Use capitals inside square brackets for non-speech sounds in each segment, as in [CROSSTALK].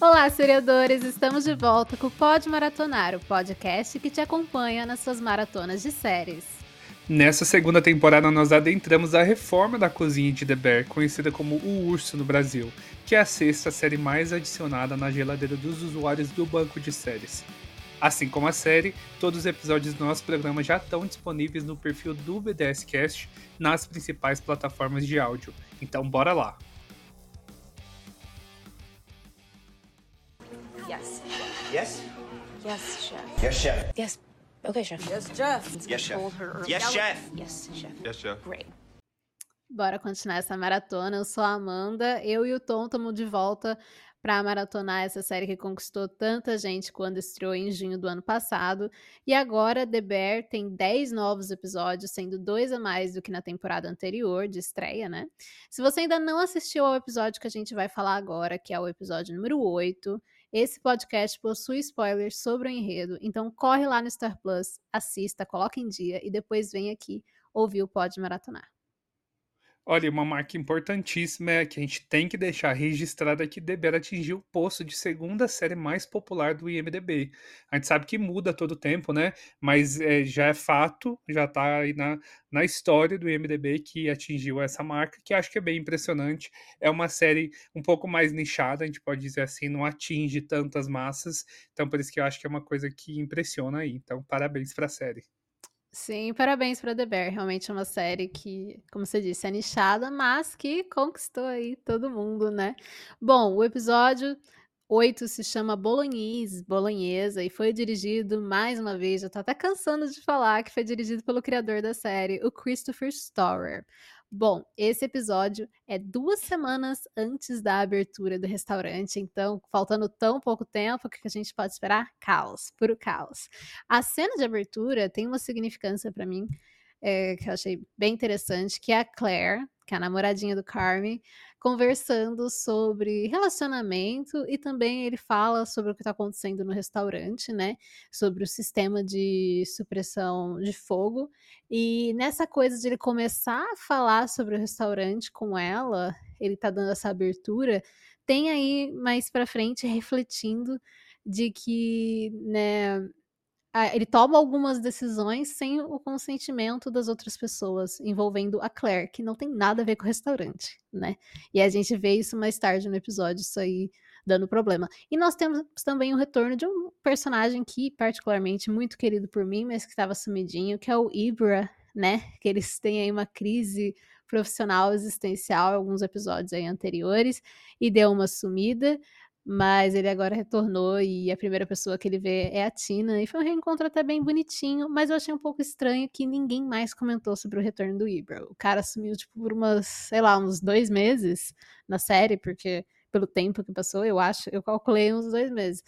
Olá, seriadores! Estamos de volta com o Pod Maratonar, o podcast que te acompanha nas suas maratonas de séries. Nessa segunda temporada, nós adentramos a reforma da cozinha de The Bear, conhecida como O Urso no Brasil, que é a sexta série mais adicionada na geladeira dos usuários do banco de séries. Assim como a série, todos os episódios do nosso programa já estão disponíveis no perfil do BDScast nas principais plataformas de áudio. Então, bora lá! Yes. Yes? Chef. Yes, chef. Yes. Okay, chef. Yes, Jeff. Yes, chef. Yes, chef. Yes, chef. Yes, chef. Great. Bora continuar essa maratona. Eu sou a Amanda, eu e o Tom estamos de volta para maratonar essa série que conquistou tanta gente quando estreou em junho do ano passado. E agora The Bear tem 10 novos episódios, sendo dois a mais do que na temporada anterior de estreia, né? Se você ainda não assistiu ao episódio que a gente vai falar agora, que é o episódio número 8, esse podcast possui spoilers sobre o enredo, então corre lá no Star Plus, assista, coloca em dia e depois vem aqui ouvir o Pod Maratonar. Olha, uma marca importantíssima é que a gente tem que deixar registrada que The Bear atingiu o posto de segunda série mais popular do IMDb. A gente sabe que muda todo tempo, né? Mas é, já é fato, já tá aí na, na história do IMDb que atingiu essa marca, que acho que é bem impressionante. É uma série um pouco mais nichada, a gente pode dizer assim, não atinge tantas massas. Então, por isso que eu acho que é uma coisa que impressiona aí. Então, parabéns pra série. Sim, parabéns para The Bear. Realmente é uma série que, como você disse, é nichada, mas que conquistou aí todo mundo, né? Bom, o episódio 8 se chama Bolognese, Bolonhesa, e foi dirigido, mais uma vez, já tô até cansando de falar, que foi dirigido pelo criador da série, o Christopher Storer. Bom, esse episódio é duas semanas antes da abertura do restaurante, então, faltando tão pouco tempo, o que a gente pode esperar? Caos, puro caos. A cena de abertura tem uma significância para mim, é, que eu achei bem interessante, que é a Claire, que é a namoradinha do Carmen, conversando sobre relacionamento e também ele fala sobre o que está acontecendo no restaurante, né? Sobre o sistema de supressão de fogo. E nessa coisa de ele começar a falar sobre o restaurante com ela, ele tá dando essa abertura, tem aí mais para frente refletindo de que, né, ele toma algumas decisões sem o consentimento das outras pessoas, envolvendo a Claire, que não tem nada a ver com o restaurante, né? E a gente vê isso mais tarde no episódio, isso aí dando problema. E nós temos também o retorno de um personagem que, particularmente, muito querido por mim, mas que estava sumidinho, que é o Ibra, né? Que eles têm aí uma crise profissional existencial alguns episódios aí anteriores e deu uma sumida. Mas ele agora retornou e a primeira pessoa que ele vê é a Tina. E foi um reencontro até bem bonitinho, mas eu achei um pouco estranho que ninguém mais comentou sobre o retorno do Ibra. O cara sumiu, tipo, por umas, sei lá, uns dois meses na série, porque pelo tempo que passou, eu acho, eu calculei uns dois meses.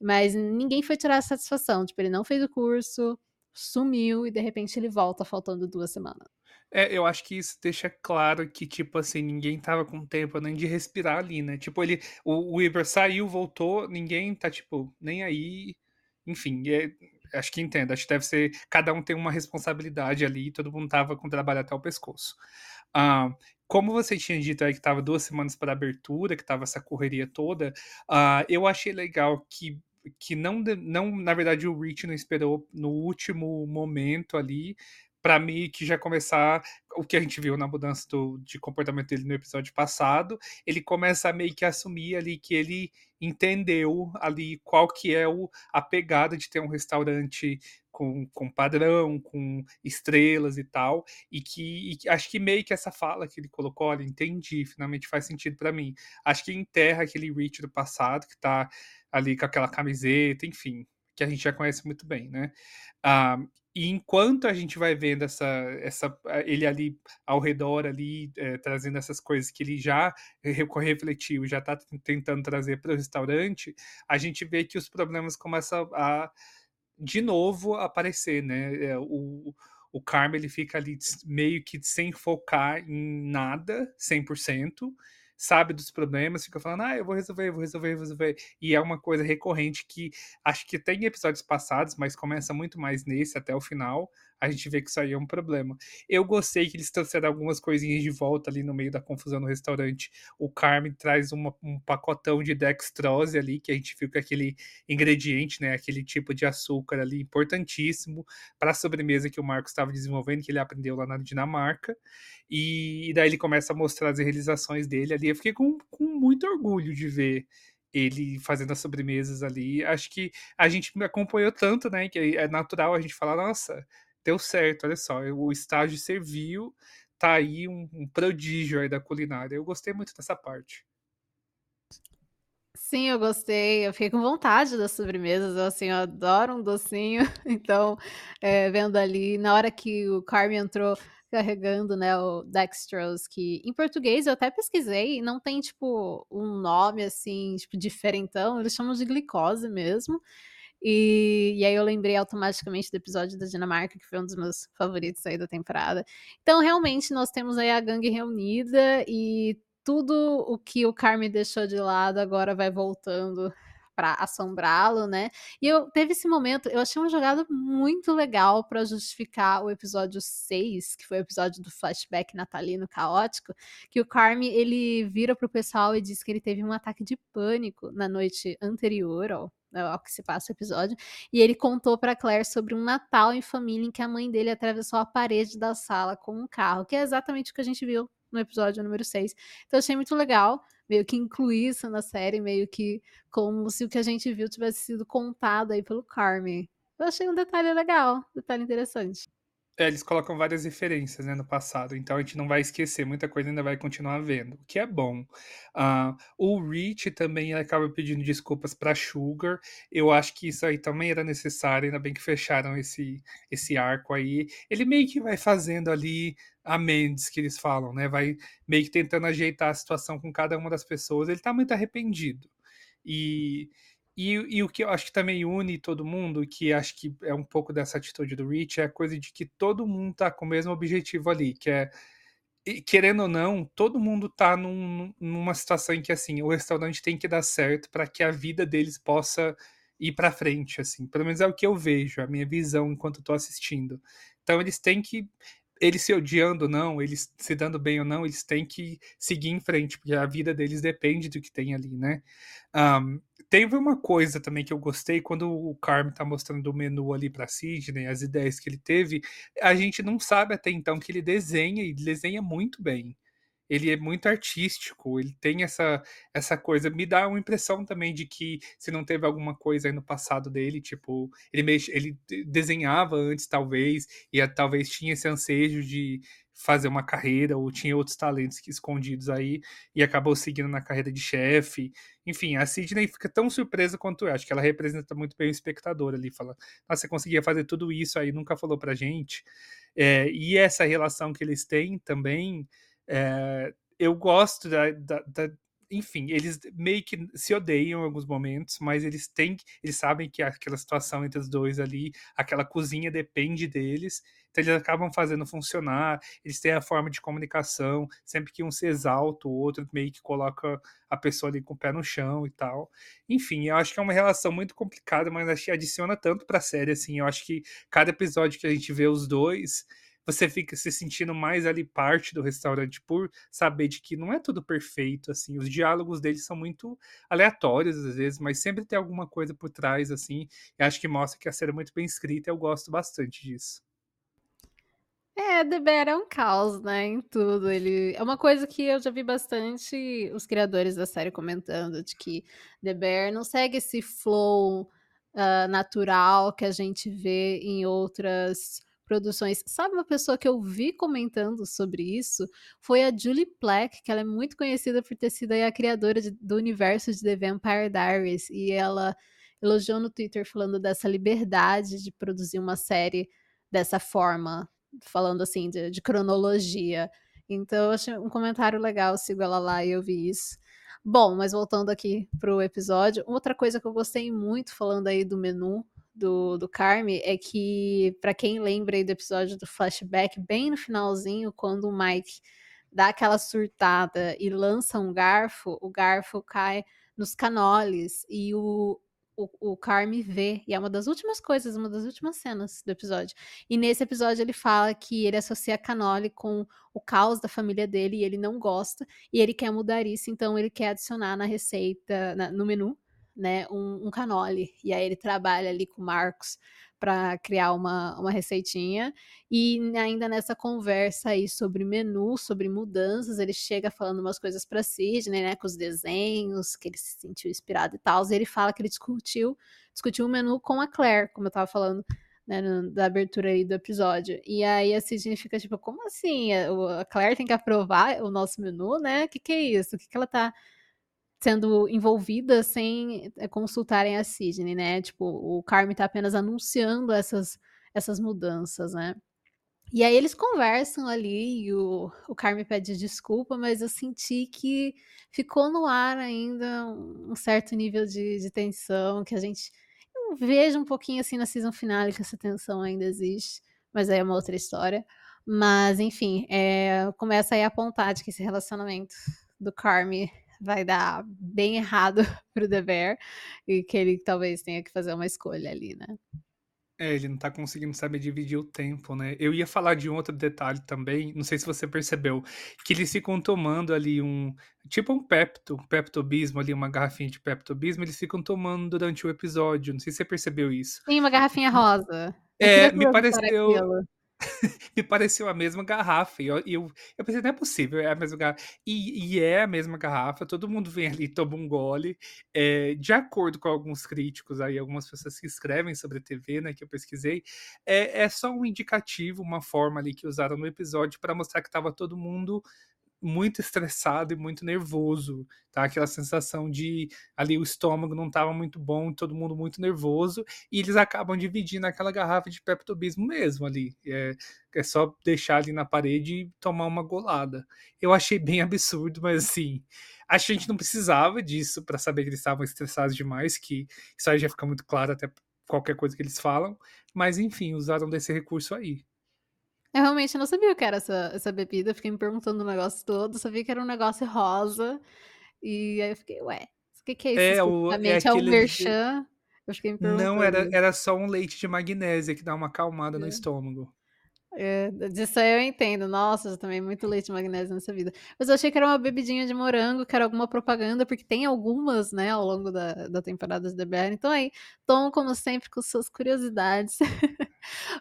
Mas ninguém foi tirar a satisfação. Tipo, ele não fez o curso, sumiu e de repente ele volta faltando duas semanas. É, eu acho que isso deixa claro que, tipo assim, ninguém tava com tempo nem de respirar ali, né? Tipo, ele, o, o saiu, voltou, ninguém tá, tipo, nem aí. Enfim, é, acho que entendo. Acho que deve ser. Cada um tem uma responsabilidade ali, todo mundo tava com trabalho até o pescoço. Ah, como você tinha dito aí que tava duas semanas para abertura, que tava essa correria toda, ah, eu achei legal que que não, não, na verdade, o Rich não esperou no último momento ali para mim que já começar o que a gente viu na mudança do, de comportamento dele no episódio passado, ele começa a meio que assumir ali que ele entendeu ali qual que é o, a pegada de ter um restaurante com, com padrão, com estrelas e tal, e que e acho que meio que essa fala que ele colocou, olha, entendi, finalmente faz sentido para mim. Acho que enterra aquele Rich do passado que tá ali com aquela camiseta, enfim, que a gente já conhece muito bem, né? Ah, e enquanto a gente vai vendo essa, essa ele ali ao redor ali é, trazendo essas coisas que ele já refletiu, já está tentando trazer para o restaurante, a gente vê que os problemas começam a de novo aparecer, né? É, o, o Carmen ele fica ali meio que sem focar em nada, 100%, sabe dos problemas, fica falando, ah, eu vou resolver, eu vou resolver, eu vou resolver. E é uma coisa recorrente que acho que tem episódios passados, mas começa muito mais nesse até o final. A gente vê que isso aí é um problema. Eu gostei que eles trouxeram algumas coisinhas de volta ali no meio da confusão no restaurante. O Carmen traz uma, um pacotão de dextrose ali, que a gente que é aquele ingrediente, né, aquele tipo de açúcar ali importantíssimo para a sobremesa que o Marcos estava desenvolvendo, que ele aprendeu lá na Dinamarca. E, e daí ele começa a mostrar as realizações dele ali. Eu fiquei com, com muito orgulho de ver ele fazendo as sobremesas ali. Acho que a gente me acompanhou tanto, né? Que é natural a gente falar, nossa, deu certo, olha só, o estágio serviu, tá aí um, um prodígio aí da culinária. Eu gostei muito dessa parte. Sim, eu gostei. Eu fiquei com vontade das sobremesas. Eu, assim, eu adoro um docinho. [LAUGHS] Então, é, vendo ali, na hora que o Carmen entrou carregando, né, o dextrose, que em português eu até pesquisei não tem, tipo, um nome, assim, tipo, diferentão, eles chamam de glicose mesmo. E, e aí eu lembrei automaticamente do episódio da Dinamarca, que foi um dos meus favoritos aí da temporada. Então, realmente, nós temos aí a gangue reunida e tudo o que o Carmen deixou de lado agora vai voltando para assombrá-lo, né? E eu teve esse momento, eu achei uma jogada muito legal para justificar o episódio 6, que foi o episódio do flashback natalino caótico, que o Carme ele vira pro pessoal e diz que ele teve um ataque de pânico na noite anterior ao ao que se passa o episódio, e ele contou para Claire sobre um Natal em família em que a mãe dele atravessou a parede da sala com um carro, que é exatamente o que a gente viu no episódio número 6. Então achei muito legal meio que incluir isso na série, meio que como se o que a gente viu tivesse sido contado aí pelo Carmen. Eu achei um detalhe legal, um detalhe interessante. É, eles colocam várias referências né, no passado, então a gente não vai esquecer, muita coisa ainda vai continuar vendo, o que é bom. Uh, o Rich também acaba pedindo desculpas para Sugar, eu acho que isso aí também era necessário, ainda bem que fecharam esse, esse arco aí. Ele meio que vai fazendo ali a Mendes que eles falam, né? Vai meio que tentando ajeitar a situação com cada uma das pessoas. Ele tá muito arrependido. E, e, e, o que eu acho que também une todo mundo, que acho que é um pouco dessa atitude do Rich, é a coisa de que todo mundo tá com o mesmo objetivo ali, que é querendo ou não, todo mundo tá num, numa situação em que assim, o restaurante tem que dar certo para que a vida deles possa ir para frente, assim. Pelo menos é o que eu vejo, a minha visão enquanto estou assistindo. Então eles têm que eles se odiando ou não, eles se dando bem ou não, eles têm que seguir em frente, porque a vida deles depende do que tem ali, né? Um, teve uma coisa também que eu gostei, quando o Carmen tá mostrando o menu ali para Sidney, as ideias que ele teve, a gente não sabe até então que ele desenha, e desenha muito bem ele é muito artístico, ele tem essa, essa coisa. Me dá uma impressão também de que se não teve alguma coisa aí no passado dele, tipo, ele, mex, ele desenhava antes, talvez, e talvez tinha esse ansejo de fazer uma carreira, ou tinha outros talentos escondidos aí, e acabou seguindo na carreira de chefe. Enfim, a Sidney fica tão surpresa quanto eu. Acho que ela representa muito bem o espectador ali. Fala, nossa, você conseguia fazer tudo isso aí, nunca falou pra gente. É, e essa relação que eles têm também é, eu gosto da, da, da, Enfim, eles meio que se odeiam em alguns momentos, mas eles têm. Eles sabem que aquela situação entre os dois ali, aquela cozinha depende deles. Então eles acabam fazendo funcionar, eles têm a forma de comunicação, sempre que um se exalta, o outro meio que coloca a pessoa ali com o pé no chão e tal. Enfim, eu acho que é uma relação muito complicada, mas acho que adiciona tanto pra série, assim. Eu acho que cada episódio que a gente vê os dois você fica se sentindo mais ali parte do restaurante por saber de que não é tudo perfeito, assim. Os diálogos deles são muito aleatórios às vezes, mas sempre tem alguma coisa por trás, assim. E acho que mostra que a série é muito bem escrita eu gosto bastante disso. É, The Bear é um caos, né, em tudo. Ele é uma coisa que eu já vi bastante os criadores da série comentando de que The Bear não segue esse flow uh, natural que a gente vê em outras produções. Sabe uma pessoa que eu vi comentando sobre isso? Foi a Julie Plack, que ela é muito conhecida por ter sido a criadora de, do universo de The Vampire Diaries, e ela elogiou no Twitter falando dessa liberdade de produzir uma série dessa forma, falando assim de, de cronologia. Então eu achei um comentário legal, sigo ela lá e eu vi isso. Bom, mas voltando aqui pro episódio, outra coisa que eu gostei muito falando aí do menu do, do Carme é que, para quem lembra aí do episódio do flashback, bem no finalzinho, quando o Mike dá aquela surtada e lança um garfo, o garfo cai nos canoles e o o, o Carme vê, e é uma das últimas coisas, uma das últimas cenas do episódio. E nesse episódio ele fala que ele associa canole com o caos da família dele e ele não gosta, e ele quer mudar isso, então ele quer adicionar na receita, na, no menu, né, um, um canole. E aí ele trabalha ali com o Marcos para criar uma, uma receitinha. E ainda nessa conversa aí sobre menu, sobre mudanças, ele chega falando umas coisas para Sidney, né, com os desenhos, que ele se sentiu inspirado e tal. E ele fala que ele discutiu, discutiu o menu com a Claire, como eu tava falando. Né, no, da abertura aí do episódio. E aí a Sidney fica tipo, como assim? A Claire tem que aprovar o nosso menu, né? O que, que é isso? O que, que ela tá sendo envolvida sem eh, consultarem a Sidney, né? Tipo, o Carmen tá apenas anunciando essas, essas mudanças, né? E aí eles conversam ali e o, o Carmen pede desculpa, mas eu senti que ficou no ar ainda um certo nível de, de tensão, que a gente eu vejo um pouquinho assim na season finale que essa tensão ainda existe, mas aí é uma outra história. Mas, enfim, é, começa aí a apontar de que esse relacionamento do Carmen vai dar bem errado [LAUGHS] pro The Bear e que ele talvez tenha que fazer uma escolha ali, né? É, ele não tá conseguindo saber dividir o tempo, né? Eu ia falar de um outro detalhe também, não sei se você percebeu, que eles ficam tomando ali um. Tipo um pepto, um peptobismo ali, uma garrafinha de peptobismo, eles ficam tomando durante o episódio. Não sei se você percebeu isso. Sim, uma garrafinha rosa. é, me pareceu me [LAUGHS] pareceu a mesma garrafa. E eu, eu, eu, pensei, não é possível, é a mesma garrafa. E, e é a mesma garrafa, todo mundo vem ali toma um gole. É, de acordo com alguns críticos aí, algumas pessoas que escrevem sobre TV, né, que eu pesquisei, é, é só um indicativo, uma forma ali que usaram no episódio para mostrar que estava todo mundo muito estressado e muito nervoso, tá? Aquela sensação de ali o estômago não estava muito bom, todo mundo muito nervoso, e eles acabam dividindo aquela garrafa de peptobismo mesmo ali. É, é só deixar ali na parede e tomar uma golada. Eu achei bem absurdo, mas assim, a gente não precisava disso para saber que eles estavam estressados demais, que isso aí já fica muito claro até qualquer coisa que eles falam, mas enfim, usaram desse recurso aí. Eu realmente não sabia o que era essa, essa bebida, fiquei me perguntando o negócio todo, sabia que era um negócio rosa, e aí eu fiquei, ué, o que, que é isso é, o, é, é o merchan? Eu fiquei me perguntando. Não, era, era só um leite de magnésia que dá uma acalmada é. no estômago. É, disso aí eu entendo. Nossa, já tomei muito leite de magnésio nessa vida. Mas eu achei que era uma bebidinha de morango, que era alguma propaganda, porque tem algumas, né, ao longo da, da temporada de The Então aí, tom como sempre com suas curiosidades. [LAUGHS]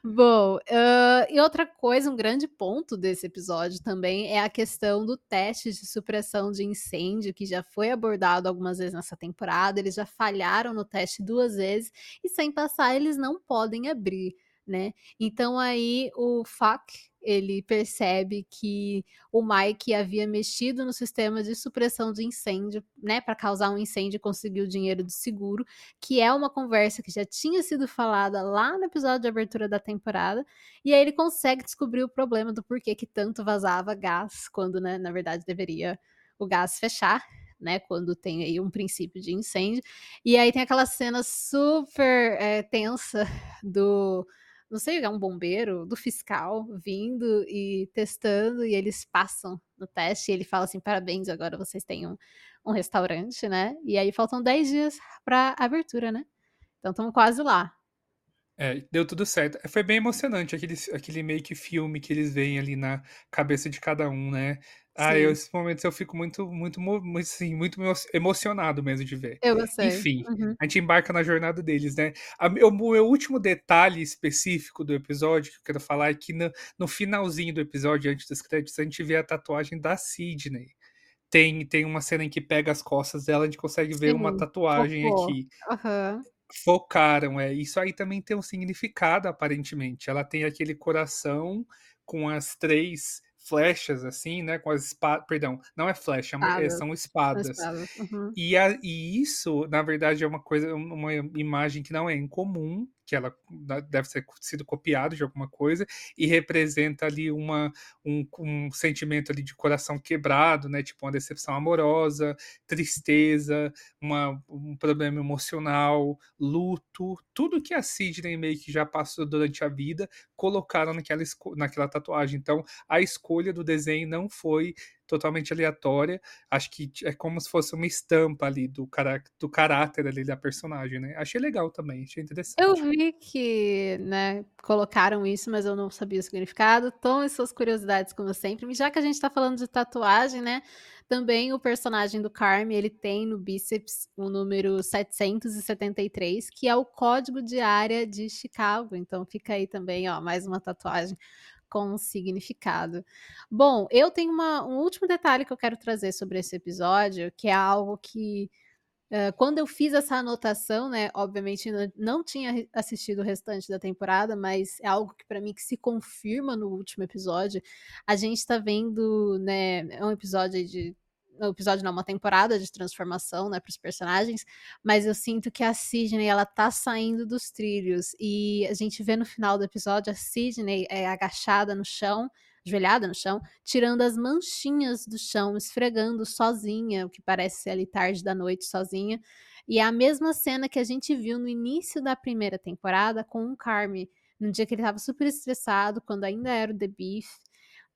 Bom, uh, e outra coisa, um grande ponto desse episódio também é a questão do teste de supressão de incêndio, que já foi abordado algumas vezes nessa temporada. Eles já falharam no teste duas vezes e sem passar eles não podem abrir né? Então aí o Fuck ele percebe que o Mike havia mexido no sistema de supressão de incêndio, né, para causar um incêndio e conseguir o dinheiro do seguro, que é uma conversa que já tinha sido falada lá no episódio de abertura da temporada, e aí ele consegue descobrir o problema do porquê que tanto vazava gás quando, né, na verdade deveria o gás fechar. Né, quando tem aí um princípio de incêndio. E aí tem aquela cena super é, tensa do, não sei, é um bombeiro, do fiscal vindo e testando, e eles passam no teste, e ele fala assim: parabéns, agora vocês têm um, um restaurante, né? E aí faltam 10 dias para abertura, né? Então estamos quase lá. É, deu tudo certo. Foi bem emocionante aquele, aquele meio que filme que eles veem ali na cabeça de cada um, né? Ah, eu, esses momentos eu fico muito, muito, muito, assim, muito emocionado mesmo de ver. Eu gostei. Enfim, uhum. a gente embarca na jornada deles, né? A, o meu último detalhe específico do episódio que eu quero falar é que no, no finalzinho do episódio, antes dos créditos, a gente vê a tatuagem da Sidney. Tem, tem uma cena em que pega as costas dela, a gente consegue ver Sim, uma tatuagem focou. aqui. Uhum. Focaram, é. Isso aí também tem um significado, aparentemente. Ela tem aquele coração com as três flechas, assim, né? Com as espadas. Perdão, não é flecha, é são espadas. espadas. Uhum. E, a, e isso, na verdade, é uma coisa, uma imagem que não é incomum que ela deve ter sido copiado de alguma coisa e representa ali uma, um, um, sentimento ali de coração quebrado, né? Tipo uma decepção amorosa, tristeza, uma, um problema emocional, luto, tudo que a Sidney meio que já passou durante a vida colocaram naquela, naquela tatuagem. Então, a escolha do desenho não foi totalmente aleatória. Acho que é como se fosse uma estampa ali do, cará do caráter ali da personagem, né? Achei legal também, achei interessante. Eu vi que, né, colocaram isso, mas eu não sabia o significado. Tome suas curiosidades, como sempre. Já que a gente tá falando de tatuagem, né? Também o personagem do Carme, ele tem no bíceps o número 773, que é o código de área de Chicago. Então fica aí também, ó, mais uma tatuagem com significado. Bom, eu tenho uma, um último detalhe que eu quero trazer sobre esse episódio, que é algo que Uh, quando eu fiz essa anotação, né, obviamente não, não tinha assistido o restante da temporada, mas é algo que para mim que se confirma no último episódio. A gente está vendo, né, é um episódio de um episódio não, uma temporada de transformação, né, os personagens, mas eu sinto que a Sidney ela tá saindo dos trilhos e a gente vê no final do episódio a Sidney é agachada no chão, ajoelhada no chão, tirando as manchinhas do chão, esfregando sozinha, o que parece ser ali tarde da noite sozinha. E é a mesma cena que a gente viu no início da primeira temporada com o Carme, no dia que ele estava super estressado, quando ainda era o The Beef,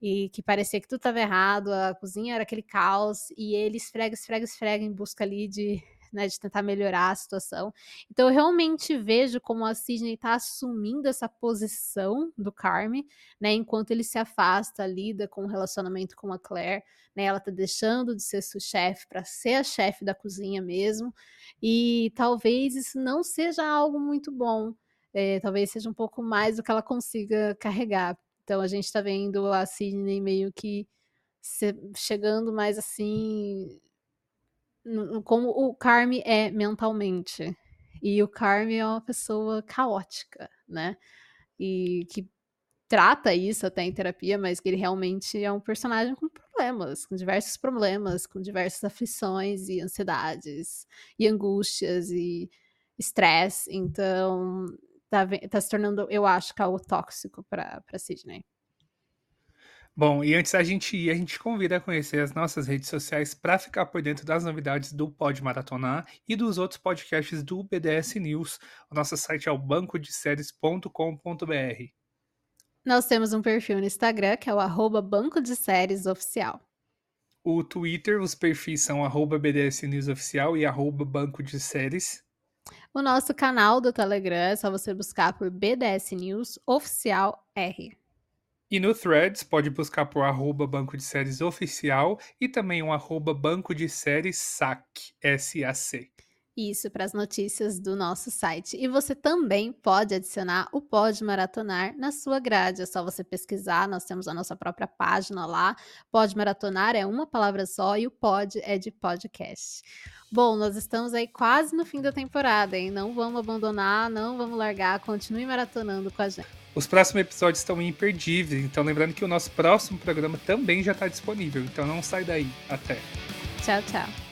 e que parecia que tudo estava errado, a cozinha era aquele caos, e ele esfrega, esfrega, esfrega em busca ali de né, de tentar melhorar a situação. Então eu realmente vejo como a Sidney está assumindo essa posição do Carme, né, enquanto ele se afasta, lida com o relacionamento com a Claire, né, ela está deixando de ser sua chefe para ser a chefe da cozinha mesmo, e talvez isso não seja algo muito bom, é, talvez seja um pouco mais do que ela consiga carregar. Então a gente está vendo a Sidney meio que chegando mais assim como o Carme é mentalmente. E o Carme é uma pessoa caótica, né? E que trata isso até em terapia, mas que ele realmente é um personagem com problemas, com diversos problemas, com diversas aflições e ansiedades e angústias e estresse. Então, tá, tá se tornando, eu acho, algo tóxico para Sidney. Bom, e antes da gente ir, a gente convida a conhecer as nossas redes sociais para ficar por dentro das novidades do Pod Maratonar e dos outros podcasts do BDS News. O nosso site é o bancodeséries.com.br. Nós temos um perfil no Instagram, que é o arroba Banco de Séries Oficial. O Twitter, os perfis são arroba BDS News Oficial e arroba Banco de Séries. O nosso canal do Telegram é só você buscar por BDS News Oficial R. E no Threads, pode buscar por arroba Banco de Séries Oficial e também um arroba Banco de Séries SAC, S-A-C. Isso, para as notícias do nosso site. E você também pode adicionar o Pod Maratonar na sua grade. É só você pesquisar, nós temos a nossa própria página lá. Pod Maratonar é uma palavra só e o pod é de podcast. Bom, nós estamos aí quase no fim da temporada, hein? Não vamos abandonar, não vamos largar, continue maratonando com a gente. Os próximos episódios estão imperdíveis, então lembrando que o nosso próximo programa também já está disponível, então não sai daí. Até. Tchau, tchau.